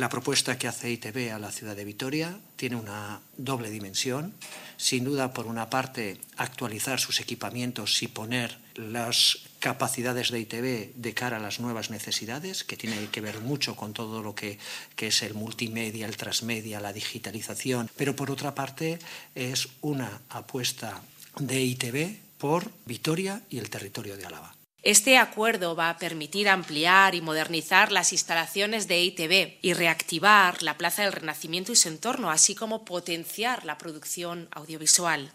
La propuesta que hace ITV a la ciudad de Vitoria tiene una doble dimensión. Sin duda, por una parte, actualizar sus equipamientos y poner las capacidades de ITV de cara a las nuevas necesidades, que tiene que ver mucho con todo lo que, que es el multimedia, el transmedia, la digitalización. Pero por otra parte, es una apuesta de ITV por Vitoria y el territorio de Álava. Este acuerdo va a permitir ampliar y modernizar las instalaciones de ITV y reactivar la Plaza del Renacimiento y su entorno, así como potenciar la producción audiovisual.